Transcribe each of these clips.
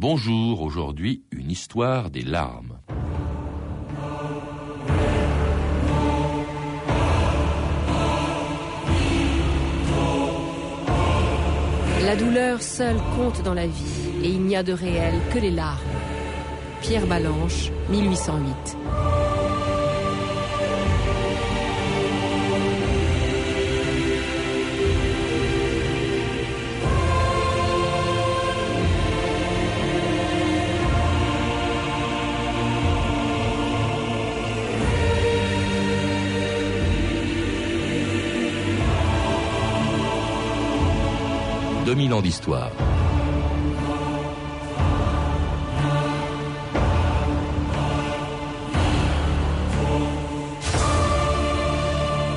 Bonjour, aujourd'hui une histoire des larmes. La douleur seule compte dans la vie et il n'y a de réel que les larmes. Pierre Balanche, 1808. 2000 ans d'histoire.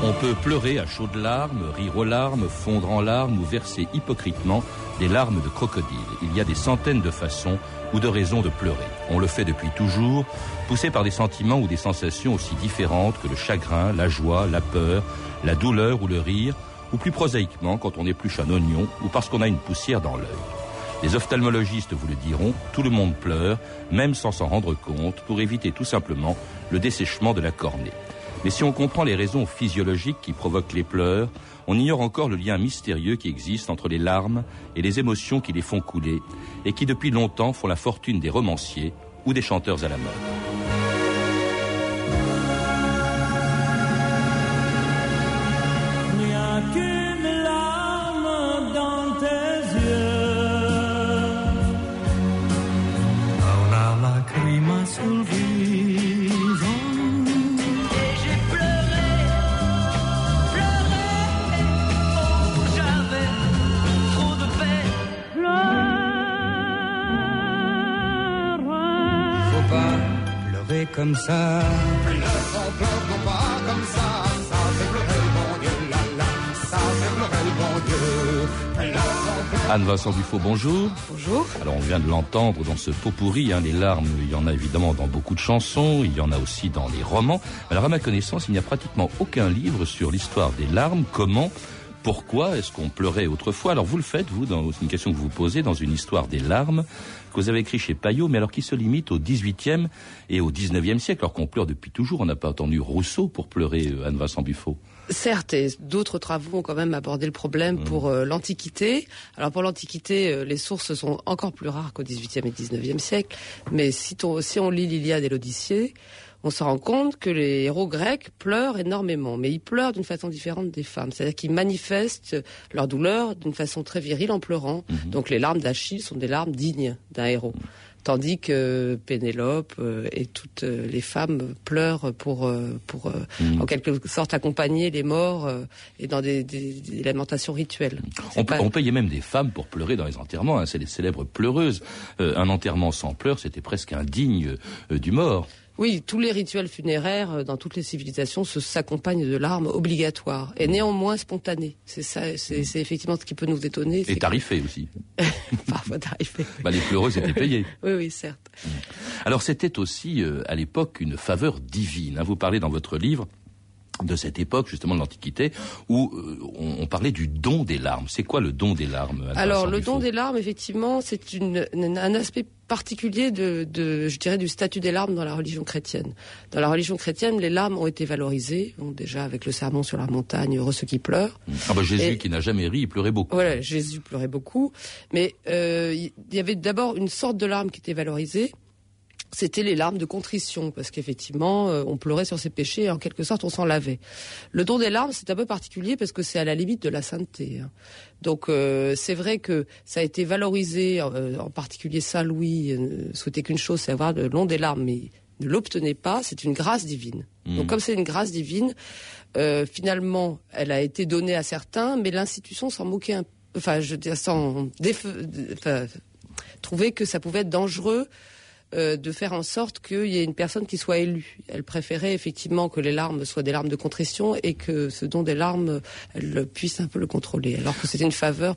On peut pleurer à chaudes larmes, rire aux larmes, fondre en larmes ou verser hypocritement des larmes de crocodile. Il y a des centaines de façons ou de raisons de pleurer. On le fait depuis toujours, poussé par des sentiments ou des sensations aussi différentes que le chagrin, la joie, la peur, la douleur ou le rire, ou plus prosaïquement quand on épluche un oignon ou parce qu'on a une poussière dans l'œil. Les ophtalmologistes vous le diront, tout le monde pleure, même sans s'en rendre compte, pour éviter tout simplement le dessèchement de la cornée. Mais si on comprend les raisons physiologiques qui provoquent les pleurs, on ignore encore le lien mystérieux qui existe entre les larmes et les émotions qui les font couler, et qui depuis longtemps font la fortune des romanciers ou des chanteurs à la mode. Anne-Vincent Dufaux, bonjour. Bonjour. Alors on vient de l'entendre dans ce pot pourri, hein, les larmes, il y en a évidemment dans beaucoup de chansons, il y en a aussi dans les romans. Alors à ma connaissance, il n'y a pratiquement aucun livre sur l'histoire des larmes, comment? Pourquoi est-ce qu'on pleurait autrefois? Alors vous le faites, vous, dans une question que vous vous posez, dans une histoire des larmes que vous avez écrit chez Payot, mais alors qui se limite au XVIIIe et au XIXe siècle, alors qu'on pleure depuis toujours. On n'a pas entendu Rousseau pour pleurer euh, Anne-Vincent Buffo. Certes, et d'autres travaux ont quand même abordé le problème mmh. pour euh, l'Antiquité. Alors pour l'Antiquité, euh, les sources sont encore plus rares qu'au XVIIIe et XIXe siècle. Mais si, si on lit l'Iliade et l'Odyssée, on se rend compte que les héros grecs pleurent énormément, mais ils pleurent d'une façon différente des femmes. C'est-à-dire qu'ils manifestent leur douleur d'une façon très virile en pleurant. Mhm. Donc les larmes d'Achille sont des larmes dignes d'un héros. Tandis que Pénélope euh, et toutes euh, les femmes pleurent pour, euh, pour mhm. en quelque sorte accompagner les morts et dans des, lamentations rituelles. On, payait même des femmes pour pleurer dans les enterrements. Hein. C'est les célèbres pleureuses. un enterrement sans pleurs, c'était presque indigne du mort. Oui, tous les rituels funéraires euh, dans toutes les civilisations s'accompagnent de larmes obligatoires et néanmoins spontanées. C'est ça, c'est effectivement ce qui peut nous étonner. Et tarifé aussi. Parfois tarifé. Bah, les pleureuses étaient payées. oui, oui, certes. Alors c'était aussi euh, à l'époque une faveur divine. Hein. Vous parlez dans votre livre de cette époque, justement de l'Antiquité, où euh, on, parlait du don des larmes. C'est quoi le don des larmes Alors, le don des larmes, effectivement, c'est un aspect particulier de, je dirais, du statut des larmes dans la religion chrétienne. Dans la religion chrétienne, les larmes ont été valorisées, déjà avec le sermon sur la montagne, heureux ceux qui pleurent. Ah bah Jésus qui n'a jamais ri, il pleurait beaucoup. Voilà, Jésus pleurait beaucoup, mais euh, il y avait d'abord une sorte de larme qui était valorisée, c'était les larmes de contrition, parce qu'effectivement, euh, on pleurait sur ses péchés et en quelque sorte, on s'en lavait. Le don des larmes, c'est un peu particulier parce que c'est à la limite de la sainteté. Hein. Donc, euh, c'est vrai que ça a été valorisé, euh, en particulier Saint Louis souhaitait qu'une chose, c'est avoir le long des larmes, mais ne l'obtenait pas, c'est une grâce divine. Mmh. Donc, comme c'est une grâce divine, finalement, elle a été donnée à certains, mais l'institution s'en moquait un peu. Enfin, je veux dire, sans... Enfin, trouvait que ça pouvait être dangereux euh, de faire en sorte qu'il y ait une personne qui soit élue. Elle préférait effectivement que les larmes soient des larmes de contrition et que ce don des larmes, elle puisse un peu le contrôler, alors que c'était une faveur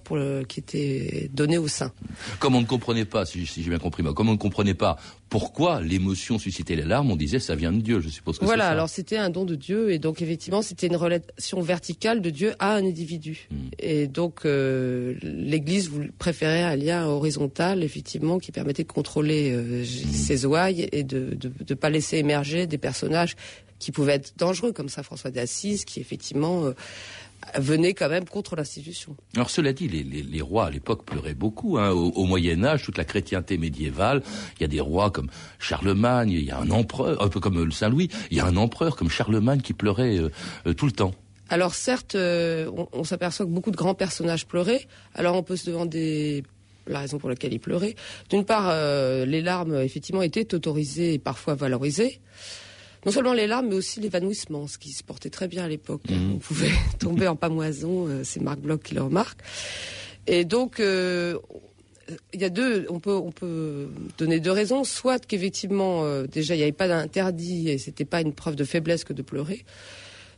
qui était donnée au sein. Comme on ne comprenait pas, si, j'ai bien compris, comme on ne comprenait pas pourquoi l'émotion suscitait les larmes, on disait ça vient de Dieu, je suppose que Voilà, ça. alors c'était un don de Dieu et donc effectivement c'était une relation verticale de Dieu à un individu. Hmm. Et donc euh, l'Église préférait un lien horizontal effectivement qui permettait de contrôler euh, Hmm. ses ouailles et de ne pas laisser émerger des personnages qui pouvaient être dangereux comme ça François d'Assise qui effectivement euh, venait quand même contre l'institution. Alors cela dit, les, les, les rois à l'époque pleuraient beaucoup. Hein. Au, au, Moyen Âge, toute la chrétienté médiévale, il y a des rois comme Charlemagne, il y a un empereur, un peu comme le Saint Louis, il y a un empereur comme Charlemagne qui pleurait euh, euh, tout le temps. Alors certes, euh, on, on s'aperçoit que beaucoup de grands personnages pleuraient. Alors on peut se demander la raison pour laquelle il pleurait. D'une part, euh, les larmes, effectivement, étaient autorisées et parfois valorisées. Non seulement les larmes, mais aussi l'évanouissement, ce qui se portait très bien à l'époque. Mmh. On pouvait tomber en pamoison, euh, c'est Marc Bloch qui le remarque. Et donc, euh, il y a deux, on peut, on peut donner deux raisons. Soit qu'effectivement, euh, déjà, il n'y avait pas d'interdit et c'était pas une preuve de faiblesse que de pleurer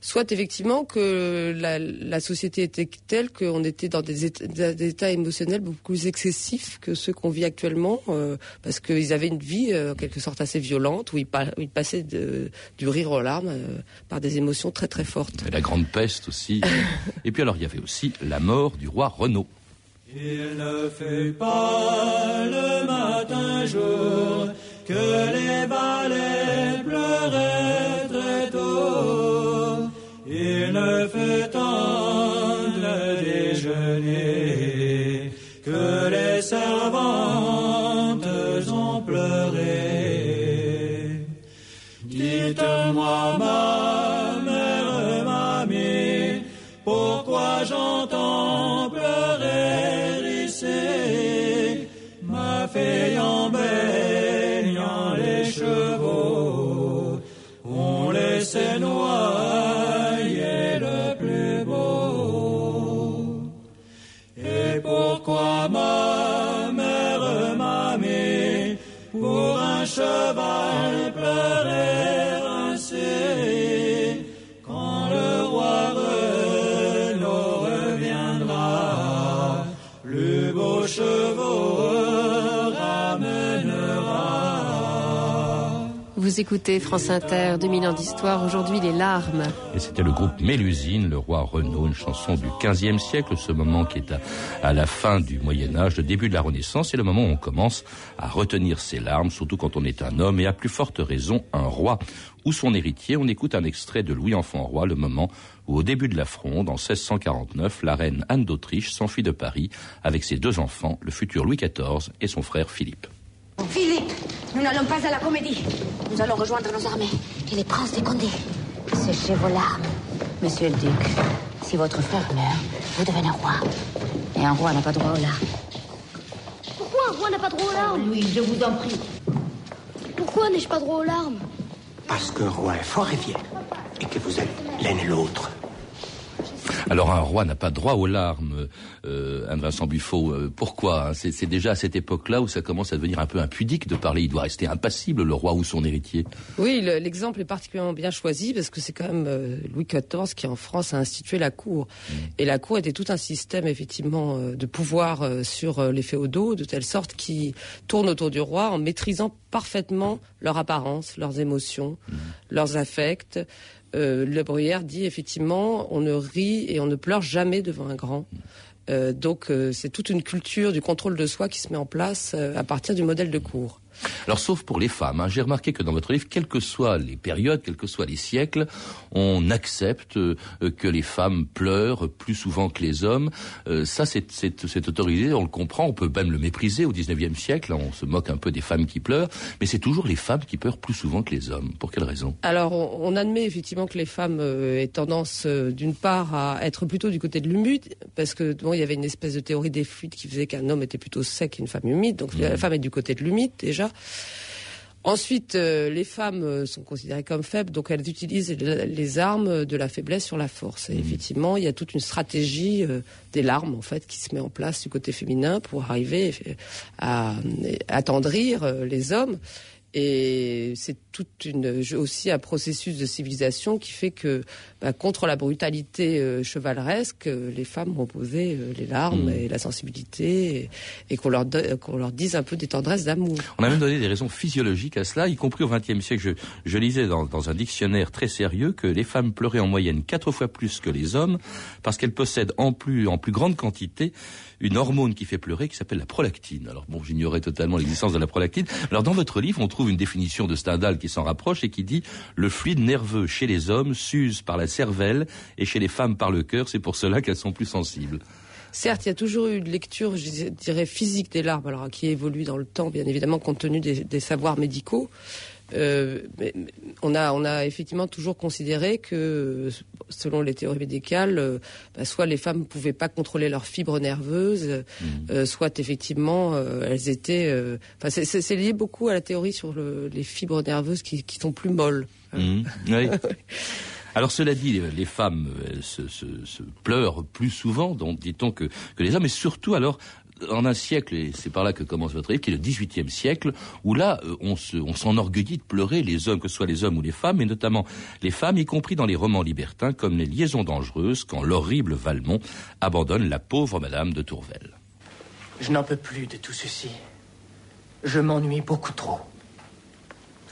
soit effectivement que la, la société était telle qu'on était dans des états, des états, émotionnels beaucoup plus excessifs que ceux qu'on vit actuellement, euh, parce qu'ils avaient une vie euh, en quelque sorte assez violente, où ils, pa où ils passaient de, du rire aux larmes euh, par des émotions très très fortes. Et la grande peste aussi. Et puis alors il y avait aussi la mort du roi Renaud. Il ne fait pas le matin jour que les valets pleuraient que les servantes ont pleuré. Dites-moi, ma mère, mamie, pourquoi j'entends pleurer? Vous écoutez France Inter, 2000 ans d'histoire, aujourd'hui les larmes. Et c'était le groupe Mélusine, le roi Renaud, une chanson du XVe siècle, ce moment qui est à, à la fin du Moyen Âge, le début de la Renaissance, et le moment où on commence à retenir ses larmes, surtout quand on est un homme, et à plus forte raison un roi ou son héritier. On écoute un extrait de Louis Enfant Roi, le moment où au début de la fronde, en 1649, la reine Anne d'Autriche s'enfuit de Paris avec ses deux enfants, le futur Louis XIV et son frère Philippe. Philippe, nous n'allons pas à la comédie. Nous allons rejoindre nos armées et les princes des Condés. Séchez vos larmes, monsieur le duc. Si votre frère meurt, vous devenez roi. Et un roi n'a pas droit aux larmes. Pourquoi un roi n'a pas droit aux larmes? Oui, je vous en prie. Pourquoi n'ai-je pas droit aux larmes? Parce qu'un roi est fort et fier. Et que vous êtes l'un et l'autre. Alors un roi n'a pas droit aux larmes, euh, Anne-Vincent Buffo. Euh, pourquoi C'est déjà à cette époque-là où ça commence à devenir un peu impudique de parler. Il doit rester impassible, le roi ou son héritier. Oui, l'exemple est particulièrement bien choisi parce que c'est quand même euh, Louis XIV qui, en France, a institué la cour. Mmh. Et la cour était tout un système, effectivement, euh, de pouvoir euh, sur les féodaux, de telle sorte qui tourne autour du roi en maîtrisant parfaitement leur apparence, leurs émotions, mmh. leurs affects. Euh, le Bruyère dit effectivement, on ne rit et on ne pleure jamais devant un grand. Euh, donc euh, c'est toute une culture du contrôle de soi qui se met en place à partir du modèle de cours. Alors, sauf pour les femmes, hein, j'ai remarqué que dans votre livre, quelles que soient les périodes, quels que soient les siècles, on accepte euh, que les femmes pleurent plus souvent que les hommes. Euh, ça, c'est autorisé, on le comprend, on peut même le mépriser au XIXe siècle, on se moque un peu des femmes qui pleurent, mais c'est toujours les femmes qui pleurent plus souvent que les hommes. Pour quelle raison? Alors, on, on, admet effectivement que les femmes euh, aient tendance, d'une part, à être plutôt du côté de l'humide, parce que bon, il y avait une espèce de théorie des fluides qui faisait qu'un homme était plutôt sec et une femme humide, donc mmh. la femme est du côté de l'humide déjà. Ensuite, euh, les femmes euh, sont considérées comme faibles, donc elles utilisent les, armes de la faiblesse sur la force. Et Mhm. effectivement, il y a toute une stratégie euh, des larmes en fait qui se met en place du côté féminin pour arriver à attendrir les hommes. Et c'est toute une aussi un processus de civilisation qui fait que bah, contre la brutalité euh, chevaleresque, euh, les femmes vont poser euh, les larmes Mhm. et la sensibilité et, et qu'on leur qu'on leur dise un peu des tendresses d'amour. On a même donné des raisons physiologiques à cela, y compris au XXe siècle. Je, je lisais dans, dans un dictionnaire très sérieux que les femmes pleuraient en moyenne quatre fois plus que les hommes parce qu'elles possèdent en plus, en plus grande quantité une hormone qui fait pleurer qui s'appelle la prolactine. Alors bon, j'ignorais totalement l'existence de la prolactine. Alors dans votre livre, on trouve une définition de Stendhal qui s'en rapproche et qui dit le fluide nerveux chez les hommes s'use par la cervelle et chez les femmes par le cœur. C'est pour cela qu'elles sont plus sensibles. Certes, il y a toujours eu une lecture, je dirais, physique des larmes, alors qui évolue dans le temps, bien évidemment, compte tenu des, des savoirs médicaux. Euh, on a, on a effectivement toujours considéré que, selon les théories médicales, euh, bah, soit les femmes ne pouvaient pas contrôler leurs fibres nerveuses, euh, soit effectivement elles étaient. c'est- lié beaucoup à la théorie sur le- les fibres nerveuses qui, qui sont plus molles. Oui. Alors cela dit, les- les femmes elles se, se- se pleurent plus souvent, donc dit-on que, que les hommes, et surtout alors en un siècle, et c'est par là que commence votre livre, qui est le XVIIIe siècle, où là euh, on se, on s'enorgueillit de pleurer les hommes, que ce soit les hommes ou les femmes, et notamment les femmes, y compris dans les romans libertins, comme les Liaisons dangereuses, quand l'horrible Valmont abandonne la pauvre Madame de Tourvel. Je n'en peux plus de tout ceci. Je m'ennuie beaucoup trop.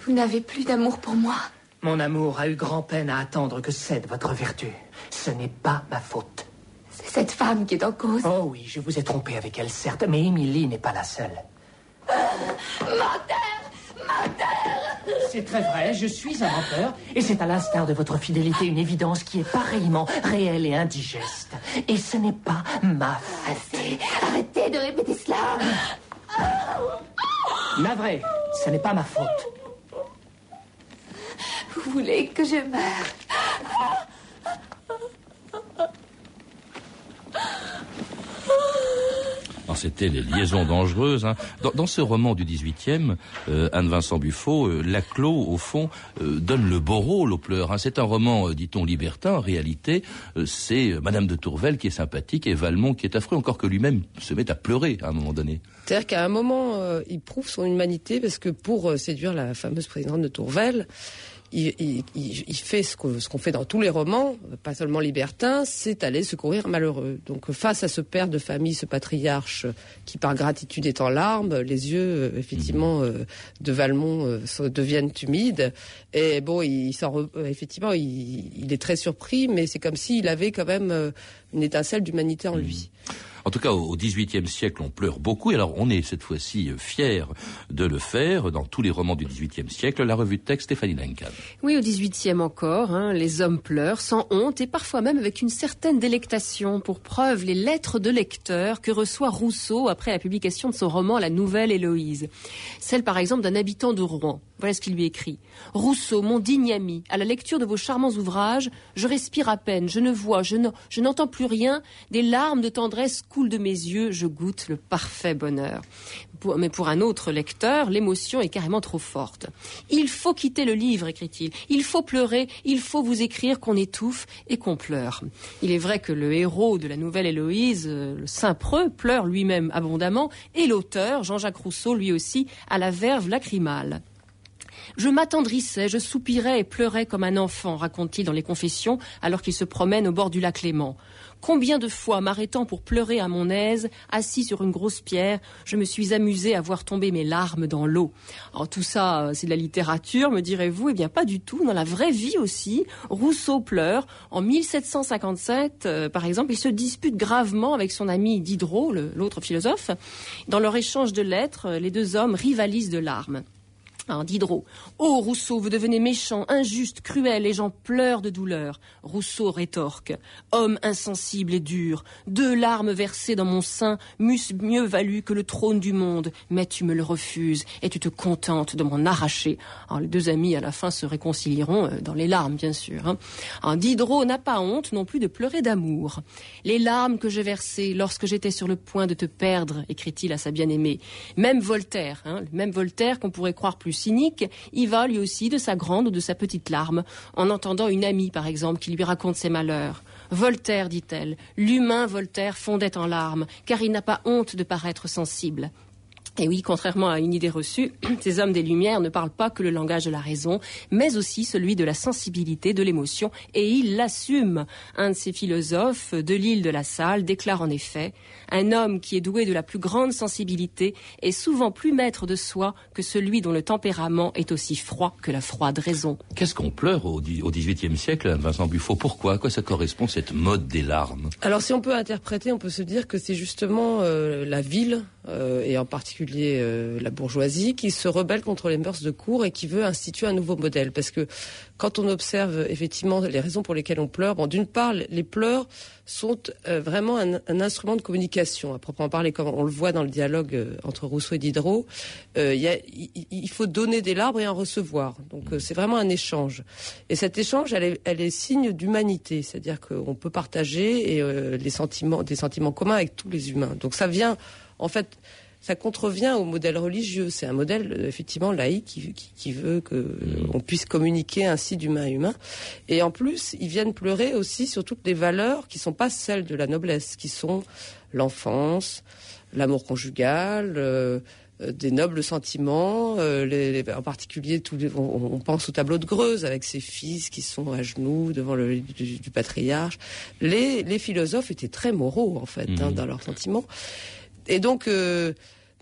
Vous n'avez plus d'amour pour moi. Mon amour a eu grand-peine à attendre que cède votre vertu. Ce n'est pas ma faute. C'est cette femme qui est en cause. Oh oui, je vous ai trompé avec elle, certes, mais Émilie n'est pas la seule. C'est très vrai, je suis un menteur, et c'est à l'instar de votre fidélité une évidence qui est pareillement réelle et indigeste. Et ce n'est pas ma faute. Assez. Arrêtez de répéter cela. Navré, ce n'est pas ma faute. Vous voulez que je meure. C'était les liaisons dangereuses. hein. Dans, ce roman du 18e, euh, Anne-Vincent Buffo, euh, Laclos, au fond, euh, donne le beau rôle aux pleurs. hein. C'est un roman, euh, dit-on, libertin. En réalité, euh, c'est euh, Madame de Tourvel qui est sympathique et Valmont qui est affreux, encore que lui-même se met à pleurer à un moment donné. C'est-à-dire qu'à un moment, euh, il prouve son humanité parce que pour euh, séduire la fameuse présidente de Tourvel, il, il- il- il fait ce qu'on fait dans tous les romans, pas seulement libertins, c'est aller secourir malheureux. Donc face à ce père de famille, ce patriarche qui par gratitude est en larmes, les yeux euh, effectivement euh, de Valmont euh, deviennent humides. Et bon, il re- euh, effectivement, il, il est très surpris, mais c'est comme s'il avait quand même une étincelle d'humanité en lui. En tout cas, au XVIIIe siècle, on pleure beaucoup. Et alors, on est cette fois-ci euh, fiers de le faire dans tous les romans du XVIIIe siècle. La revue de texte Stéphanie Duncan. Oui, au XVIIIe encore, hein, les hommes pleurent sans honte et parfois même avec une certaine délectation. Pour preuve, les lettres de lecteurs que reçoit Rousseau après la publication de son roman La Nouvelle Héloïse. Celle, par exemple, d'un habitant de Rouen. Voilà ce qu'il lui écrit. Rousseau, mon digne ami, à la lecture de vos charmants ouvrages, je respire à peine, je ne vois, je n'en- je n'entends plus rien, des larmes de tendresse coulent de mes yeux, je goûte le parfait bonheur. Mais pour un autre lecteur, l'émotion est carrément trop forte. Il faut quitter le livre, écrit-il. Il faut pleurer, il faut vous écrire qu'on étouffe et qu'on pleure. Il est vrai que le héros de la nouvelle Héloïse, euh, le saint Preux, pleure lui-même abondamment, et l'auteur, Jean-Jacques Rousseau, lui aussi, a la verve lacrymale. Je m'attendrissais, je soupirais et pleurais comme un enfant, raconte-t-il dans les confessions, alors qu'il se promène au bord du lac Léman. Combien de fois, m'arrêtant pour pleurer à mon aise, assis sur une grosse pierre, je me suis amusé à voir tomber mes larmes dans l'eau. Alors tout ça, euh, c'est de la littérature, me direz-vous Eh bien, pas du tout. Dans la vraie vie aussi, Rousseau pleure. En 1757, euh, par exemple, il se dispute gravement avec son ami Diderot, l'autre philosophe. Dans leur échange de lettres, euh, les deux hommes rivalisent de larmes. Alors, Diderot. Oh, Rousseau, vous devenez méchant, injuste, cruel, et j'en pleure de douleur. Rousseau rétorque. Homme insensible et dur, deux larmes versées dans mon sein m'eussent mieux valu que le trône du monde, mais tu me le refuses, et tu te contentes de m'en arracher. Les deux amis, à la fin, se réconcilieront euh, dans les larmes, bien sûr. hein. Alors, Diderot n'a pas honte non plus de pleurer d'amour. Les larmes que j'ai versées lorsque j'étais sur le point de te perdre, écrit-il à sa bien-aimée. Même Voltaire, hein, même Voltaire qu'on pourrait croire plus cynique, y va lui aussi de sa grande ou de sa petite larme, en entendant une amie, par exemple, qui lui raconte ses malheurs. Voltaire, dit-elle, l'humain Voltaire fondait en larmes, car il n'a pas honte de paraître sensible. Et oui, contrairement à une idée reçue, ces hommes des Lumières ne parlent pas que le langage de la raison, mais aussi celui de la sensibilité, de l'émotion, et ils l'assument. Un de ces philosophes de l'île de la Salle déclare en effet Un homme qui est doué de la plus grande sensibilité est souvent plus maître de soi que celui dont le tempérament est aussi froid que la froide raison. Qu'est-ce qu'on pleure au XVIIIe siècle, Vincent Buffo? Pourquoi? À quoi ça correspond cette mode des larmes? Alors si on peut interpréter, on peut se dire que c'est justement euh, la ville, euh, et en particulier euh, la bourgeoisie, qui se rebelle contre les mœurs de cour et qui veut instituer un nouveau modèle. Parce que quand on observe effectivement les raisons pour lesquelles on pleure, bon, d'une part, les pleurs sont euh, vraiment un, un, instrument de communication, à proprement parler, comme on le voit dans le dialogue euh, entre Rousseau et Diderot. Euh, il, faut donner des larmes et en recevoir. Donc c'est vraiment un échange. Et cet échange, elle est, elle est signe d'humanité, c'est-à-dire qu'on peut partager et, les sentiments, des sentiments communs avec tous les humains. Donc ça vient, en fait, ça contrevient au modèle religieux. C'est un modèle effectivement laïque qui, qui, qui veut que mmh. on puisse communiquer ainsi d'humain à humain. Et en plus, ils viennent pleurer aussi sur toutes les valeurs qui sont pas celles de la noblesse, qui sont l'enfance, l'amour conjugal. Euh, des nobles sentiments, euh, les, les, en particulier tous les, on, on, pense au tableau de Greuze avec ses fils qui sont à genoux devant le du, du patriarche. Les, philosophes étaient très moraux en fait mmh. hein, dans leurs sentiments. Et donc euh,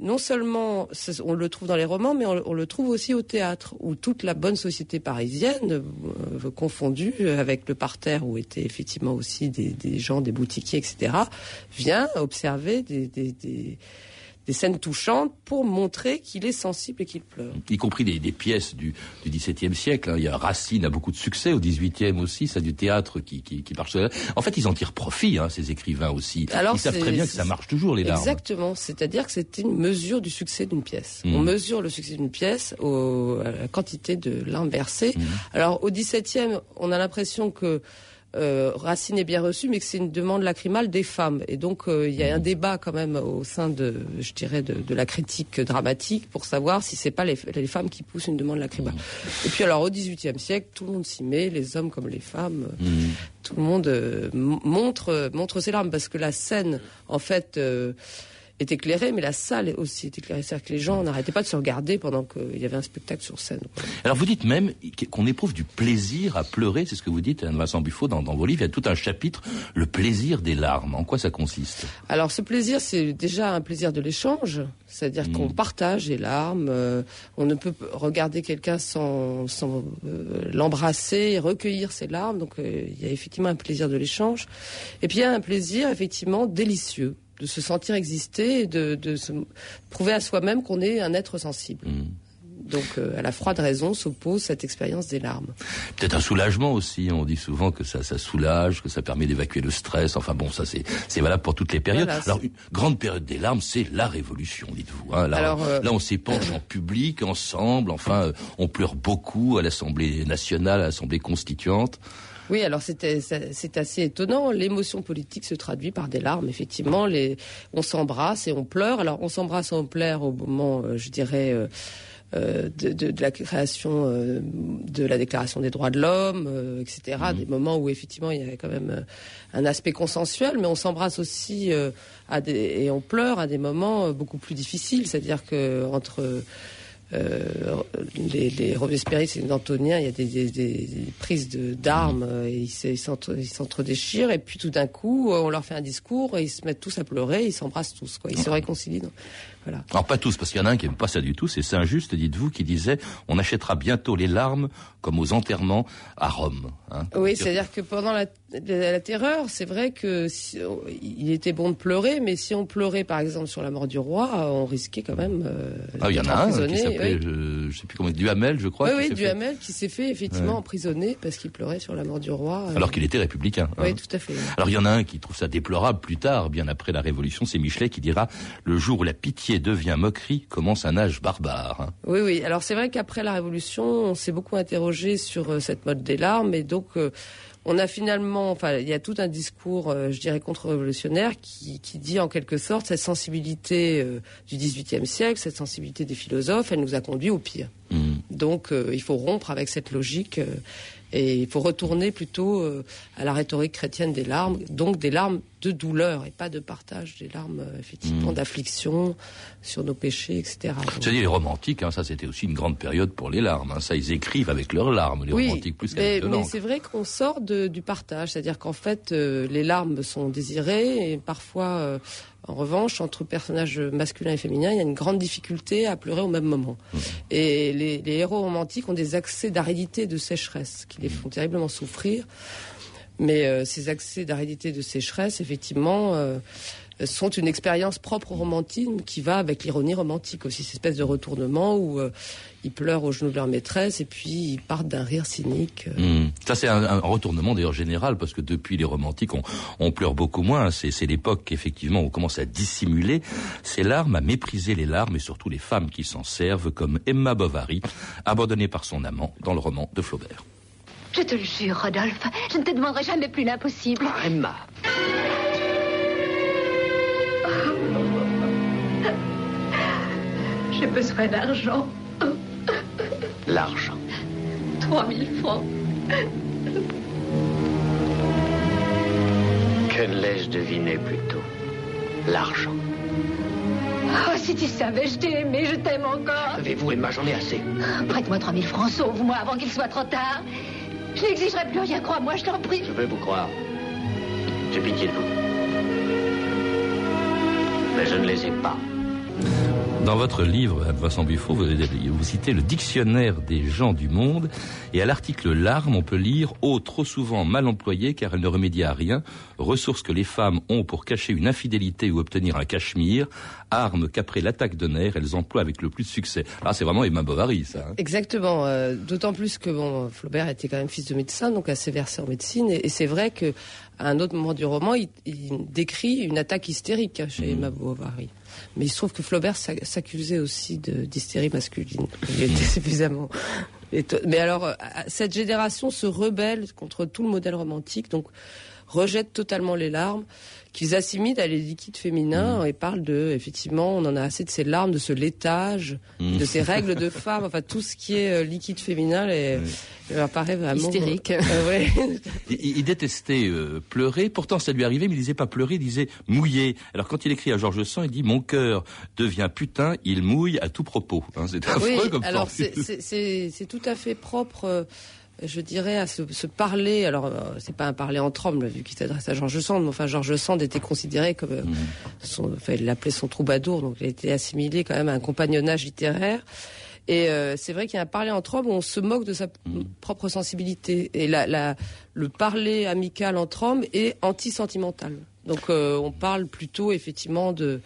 non seulement on le trouve dans les romans, mais on, le trouve aussi au théâtre, où toute la bonne société parisienne, euh, confondue avec le parterre où étaient effectivement aussi des, des gens, des boutiquiers, etc., vient observer des, des, des des scènes touchantes pour montrer qu'il est sensible et qu'il pleure. Y compris des, des pièces du, du XVIIe siècle. Hein. Il y a Racine a beaucoup de succès au XVIIIe aussi, ça du théâtre qui, qui, qui marche. En fait, ils en tirent profit, hein, ces écrivains aussi. Alors, ils savent très bien que ça marche toujours les larmes. Exactement. C'est-à-dire que c'est une mesure du succès d'une pièce. Mmh. On mesure le succès d'une pièce au, à la quantité de larmes versées. Mmh. Alors au XVIIe, on a l'impression que euh, Racine est bien reçu, mais que c'est une demande lacrymale des femmes. Et donc, euh, il y a un débat quand même au sein de, je dirais, de, de la critique dramatique pour savoir si c'est pas les, les, femmes qui poussent une demande lacrymale. Et puis alors, au XVIIIe siècle, tout le monde s'y met, les hommes comme les femmes, mmh. tout le monde euh, montre montre ses larmes parce que la scène, en fait est éclairée, mais la salle aussi est éclairée. C'est-à-dire que les gens n'arrêtaient pas de se regarder pendant qu'il y avait un spectacle sur scène. Alors vous dites même qu'on éprouve du plaisir à pleurer, c'est ce que vous dites, Anne Vincent Buffo, dans, dans, vos livres. Il y a tout un chapitre, le plaisir des larmes. En quoi ça consiste? Alors ce plaisir, c'est déjà un plaisir de l'échange, c'est-à-dire mmh. qu'on partage les larmes. Euh, on ne peut regarder quelqu'un sans, sans euh, l'embrasser, recueillir ses larmes. Donc euh, il y a effectivement un plaisir de l'échange. Et puis il y a un plaisir effectivement délicieux de se sentir exister et de, de se prouver à soi-même qu'on est un être sensible. Mmh. Donc euh, à la froide raison s'oppose cette expérience des larmes. Peut-être un soulagement aussi. On dit souvent que ça, ça soulage, que ça permet d'évacuer le stress. Enfin bon, ça c'est c'est valable pour toutes les périodes. Voilà, Alors une grande période des larmes, c'est la révolution, dites-vous. Hein. Là, Alors, euh... là, on s'épanche en public, ensemble. Enfin, euh, on pleure beaucoup à l'Assemblée nationale, à l'Assemblée constituante. Oui, alors c'est assez étonnant. L'émotion politique se traduit par des larmes, effectivement. Les, on s'embrasse et on pleure. Alors on s'embrasse et on pleure au moment, euh, je dirais, euh, euh, de, de, de, la création euh, de la Déclaration des droits de l'homme, euh, etc. Mmh. Des moments où effectivement il y avait quand même un aspect consensuel, mais on s'embrasse aussi à des, et on pleure à des moments beaucoup plus difficiles, c'est-à-dire que entre euh, les, les Robespierristes et les Antoniens, il y a des, des, des prises d'armes, de, et ils s'entre-déchirent, et puis tout d'un coup, on leur fait un discours, et ils se mettent tous à pleurer, ils s'embrassent tous, quoi. Ils se réconcilient. Donc, voilà. Alors pas tous, parce qu'il y en a un qui n'aime pas ça du tout, c'est Saint-Just, dites-vous, qui disait on achètera bientôt les larmes comme aux enterrements à Rome. Hein oui, c'est-à-dire que pendant la, la, la terreur, c'est vrai que si, il était bon de pleurer, mais si on pleurait par exemple sur la mort du roi, on risquait quand même. Euh, ah, il y en a un qui s'appelait, oui. je, je sais plus comment, Duhamel, je crois. Oui, oui, Duhamel qui s'est fait effectivement ouais. emprisonner parce qu'il pleurait sur la mort du roi. Euh... Alors qu'il était républicain. Oui, hein. tout à fait. Alors il y en a un qui trouve ça déplorable plus tard, bien après la Révolution, c'est Michelet qui dira le jour où la pitié devient moquerie commence un âge barbare. Oui, oui. Alors c'est vrai qu'après la Révolution, on s'est beaucoup interrogé sur euh, cette mode des larmes et donc euh, on a finalement, enfin, il y a tout un discours, euh, je dirais, contre-révolutionnaire qui, qui, dit en quelque sorte cette sensibilité euh, du XVIIIe siècle, cette sensibilité des philosophes, elle nous a conduit au pire. Mm. Donc, euh, il faut rompre avec cette logique et il faut retourner plutôt à la rhétorique chrétienne des larmes, donc des larmes de douleur et pas de partage, des larmes effectivement Mm. d'affliction sur nos péchés, etc. Dis les romantiques, hein, ça c'était aussi une grande période pour les larmes. hein. Ça, ils écrivent avec leurs larmes, les oui, romantiques, plus mais, mais c'est vrai qu'on sort de- du partage, c'est-à-dire qu'en fait, euh, les larmes sont désirées et parfois, euh, en revanche, entre personnages masculins et féminins, il y a une grande difficulté à pleurer au même moment. Mmh. Et les, les héros romantiques ont des accès d'aridité, de sécheresse, qui les Mmh. font terriblement souffrir. Mais euh, ces accès d'aridité, de sécheresse, effectivement, euh, sont une expérience propre au romantisme qui va avec l'ironie romantique aussi, cette espèce de retournement où euh, ils pleurent au genou de leur maîtresse et puis ils partent d'un rire cynique. euh. Hmm. Ça c'est un, un retournement d'ailleurs général parce que depuis les romantiques on, on pleure beaucoup moins. C'est, c'est l'époque effectivement où on commence à dissimuler ces larmes, à mépriser les larmes et surtout les femmes qui s'en servent comme Emma Bovary, abandonnée par son amant dans le roman de Flaubert. Je te le jure, Rodolphe, je ne te demanderai jamais plus l'impossible. Emma. J'ai besoin d'argent. L'argent. 3000 francs. Que l'ai-je deviné plus tôt? L'argent. Oh, si tu savais, je t'ai aimé, je t'aime encore. Savez-vous, Emma, j'en ai assez? Prête-moi 3000 francs, sauve-moi avant qu'il soit trop tard. Je n'exigerai plus rien, crois-moi, je t'en prie. Je veux vous croire. J'ai pitié de vous. Je ne les ai pas. Dans votre livre, Vincent Buffo, vous, citez le dictionnaire des gens du monde, et à l'article larmes, on peut lire « Eau trop souvent mal employée car elle ne remédie à rien, ressources que les femmes ont pour cacher une infidélité ou obtenir un cachemire, armes qu'après l'attaque de nerfs, elles emploient avec le plus de succès. » Ah, c'est vraiment Emma Bovary, ça. hein. Exactement. euh, D'autant plus que bon, Flaubert était quand même fils de médecin, donc assez versé en médecine. Et, et c'est vrai que à un autre moment du roman, il, il décrit une attaque hystérique chez Emma Bovary. Mais il se trouve que Flaubert s'a- s'accusait aussi d'hystérie masculine. Il était suffisamment. Mais alors, euh, cette génération se rebelle contre tout le modèle romantique, donc rejette totalement les larmes, qu'ils assimilent à les liquides féminins et parlent de, effectivement, on en a assez de ces larmes, de ce laitage, de ces règles de femme, enfin tout ce qui est euh, liquide féminin, leur paraît vraiment Hystérique. Euh, ouais. Il, il détestait euh, pleurer, pourtant ça lui arrivait, mais il disait pas pleurer, il disait mouiller. Alors quand il écrit à Georges Sand, il dit « Mon cœur devient putain, il mouille à tout propos. Hein, C'est affreux Oui, comme alors c'est tout à fait propre, euh, je dirais, à se, se parler. Alors, euh, c'est pas un parler entre hommes, vu qu'il s'adresse à Georges Sand, mais enfin, Georges Sand était considéré comme, euh, son, enfin, il l'appelait son troubadour, donc il a été assimilé quand même à un compagnonnage littéraire. Et euh, c'est vrai qu'il y a un parler entre hommes où on se moque de sa p- propre sensibilité. Et la, la, le parler amical entre hommes est anti-sentimental. Donc euh, on parle plutôt effectivement de,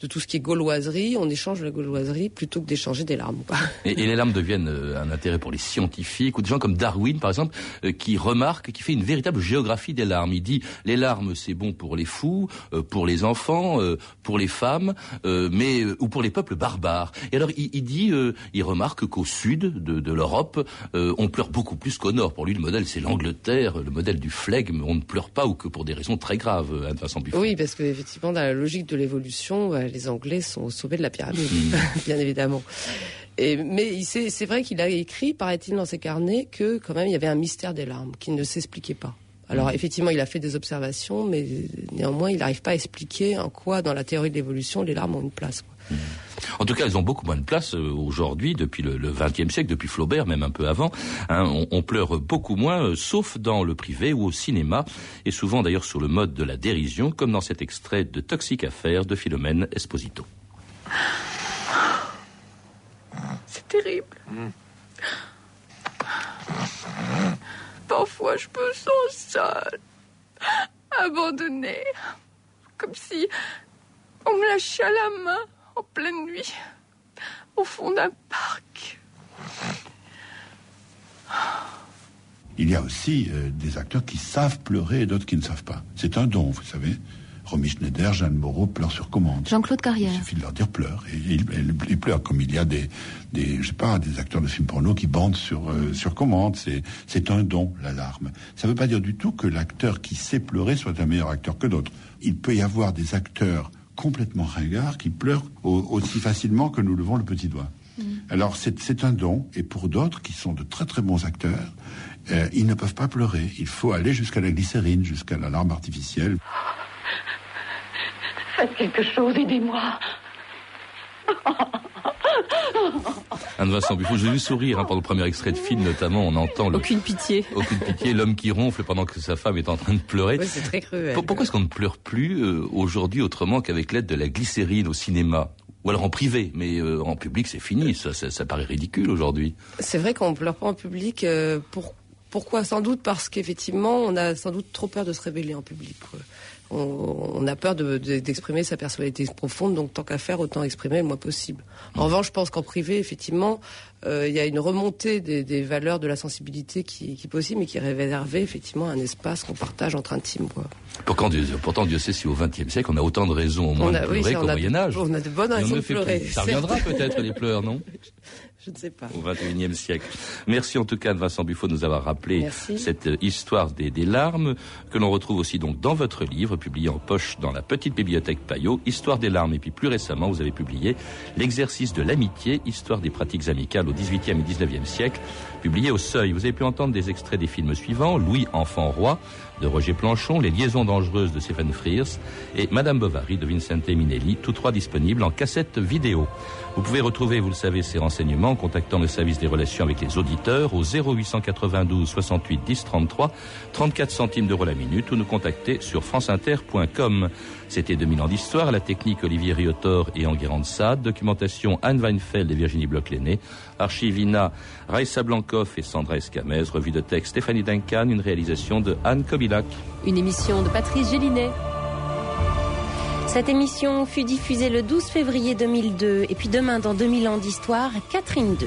de tout ce qui est gauloiserie, on échange la gauloiserie plutôt que d'échanger des larmes. quoi. Et, et les larmes deviennent euh, un intérêt pour les scientifiques ou des gens comme Darwin, par exemple, euh, qui remarque, qui fait une véritable géographie des larmes. Il dit les larmes, c'est bon pour les fous, euh, pour les enfants, pour les femmes, mais ou pour les peuples barbares. Et alors il, il dit, il remarque qu'au sud de, de l'Europe, on pleure beaucoup plus qu'au nord. Pour lui, le modèle, c'est l'Angleterre, le modèle du flegme. On ne pleure pas ou que pour des raisons très graves. Anne Vincent Buffon. Oui, parce que effectivement, dans la logique de l'évolution, les Anglais sont au sommet de la pyramide, bien évidemment. Et, mais c'est vrai qu'il a écrit, paraît-il, dans ses carnets, que quand même il y avait un mystère des larmes qui ne s'expliquait pas. Alors effectivement, il a fait des observations, mais néanmoins, il n'arrive pas à expliquer en quoi, dans la théorie de l'évolution, les larmes ont une place. quoi. En tout cas, elles ont beaucoup moins de place euh, aujourd'hui, depuis le XXe siècle, depuis Flaubert, même un peu avant. Hein, on, on pleure beaucoup moins, euh, sauf dans le privé ou au cinéma, et souvent d'ailleurs sur le mode de la dérision, comme dans cet extrait de Toxic Affaire de Philomène Esposito. C'est terrible. Parfois, je me sens seule, abandonnée, comme si on me lâchait la main en pleine nuit, au fond d'un parc. Il y a aussi euh, des acteurs qui savent pleurer et d'autres qui ne savent pas. C'est un don, vous savez. Romy Schneider, Jeanne Moreau pleurent sur commande. Jean-Claude Carrière. Il suffit de leur dire pleure. Et ils, pleurent comme il y a des, des, je sais pas, des acteurs de films porno qui bandent sur, euh, sur commande. C'est, un don, l'alarme. Ça ne veut pas dire du tout que l'acteur qui sait pleurer soit un meilleur acteur que d'autres. Il peut y avoir des acteurs complètement ringards qui pleurent au- aussi facilement que nous levons le petit doigt. Alors c'est, c'est un don, et pour d'autres qui sont de très très bons acteurs, euh, ils ne peuvent pas pleurer. Il faut aller jusqu'à la glycérine, jusqu'à la larme artificielle. Faites quelque chose, aidez-moi. Anne-Vincent Buffon, j'ai vu sourire hein, pendant le premier extrait de film, notamment, on entend le, Aucune pitié. aucune pitié, l'homme qui ronfle pendant que sa femme est en train de pleurer. C'est très cruel. Pour- Pourquoi est-ce qu'on ne pleure plus euh, aujourd'hui autrement qu'avec l'aide de la glycérine au cinéma? Ou alors en privé, mais euh, en public c'est fini, ça, ça, ça paraît ridicule aujourd'hui. C'est vrai qu'on pleure pas en public. euh, pour, pourquoi? Sans doute parce qu'effectivement, on a sans doute trop peur de se révéler en public. quoi. On, on a peur de- de- d'exprimer sa personnalité profonde, donc tant qu'à faire, autant exprimer le moins possible. En revanche, je pense qu'en privé, effectivement, euh, il y a une remontée des, des valeurs de la sensibilité qui, qui est possible, mais qui est réservée effectivement à un espace qu'on partage entre intimes. Quoi. Pourtant Dieu, pourtant, Dieu sait si au XXe siècle on a autant de raisons au moins On a- de pleurer qu'au Moyen Âge. on a de bonnes raisons de pleurer, Ça reviendra peut-être les pleurs, non? Je ne sais pas. au XXIe siècle. Merci en tout cas de Vincent Buffon de nous avoir rappelé Merci. cette euh, histoire des, des larmes que l'on retrouve aussi donc dans votre livre publié en poche dans la petite bibliothèque Payot, Histoire des larmes et puis plus récemment vous avez publié l'exercice de l'amitié, histoire des pratiques amicales au XVIIIe et XIXe siècle, publié au Seuil. Vous avez pu entendre des extraits des films suivants Louis enfant roi de Roger Planchon, Les liaisons dangereuses de Stephen Frears et Madame Bovary de Vincente Minelli, tous trois disponibles en cassette vidéo. Vous pouvez retrouver, vous le savez, ces renseignements en contactant le service des relations avec les auditeurs au 0892 68 10 33, 34 centimes d'euros la minute ou nous contacter sur franceinter.com. C'était 2000 ans d'histoire, la technique Olivier Riotor et Enguerrand de Sade, documentation Anne Weinfeld et Virginie Bloch-Lenné, archivina Raissa Blancoff et Sandra Escamez, revue de texte Stéphanie Duncan, une réalisation de Anne Kobilac. Une émission de Patrice Gélinet. Cette émission fut diffusée le 12 février 2002 et puis demain dans 2000 ans d'histoire, Catherine 2.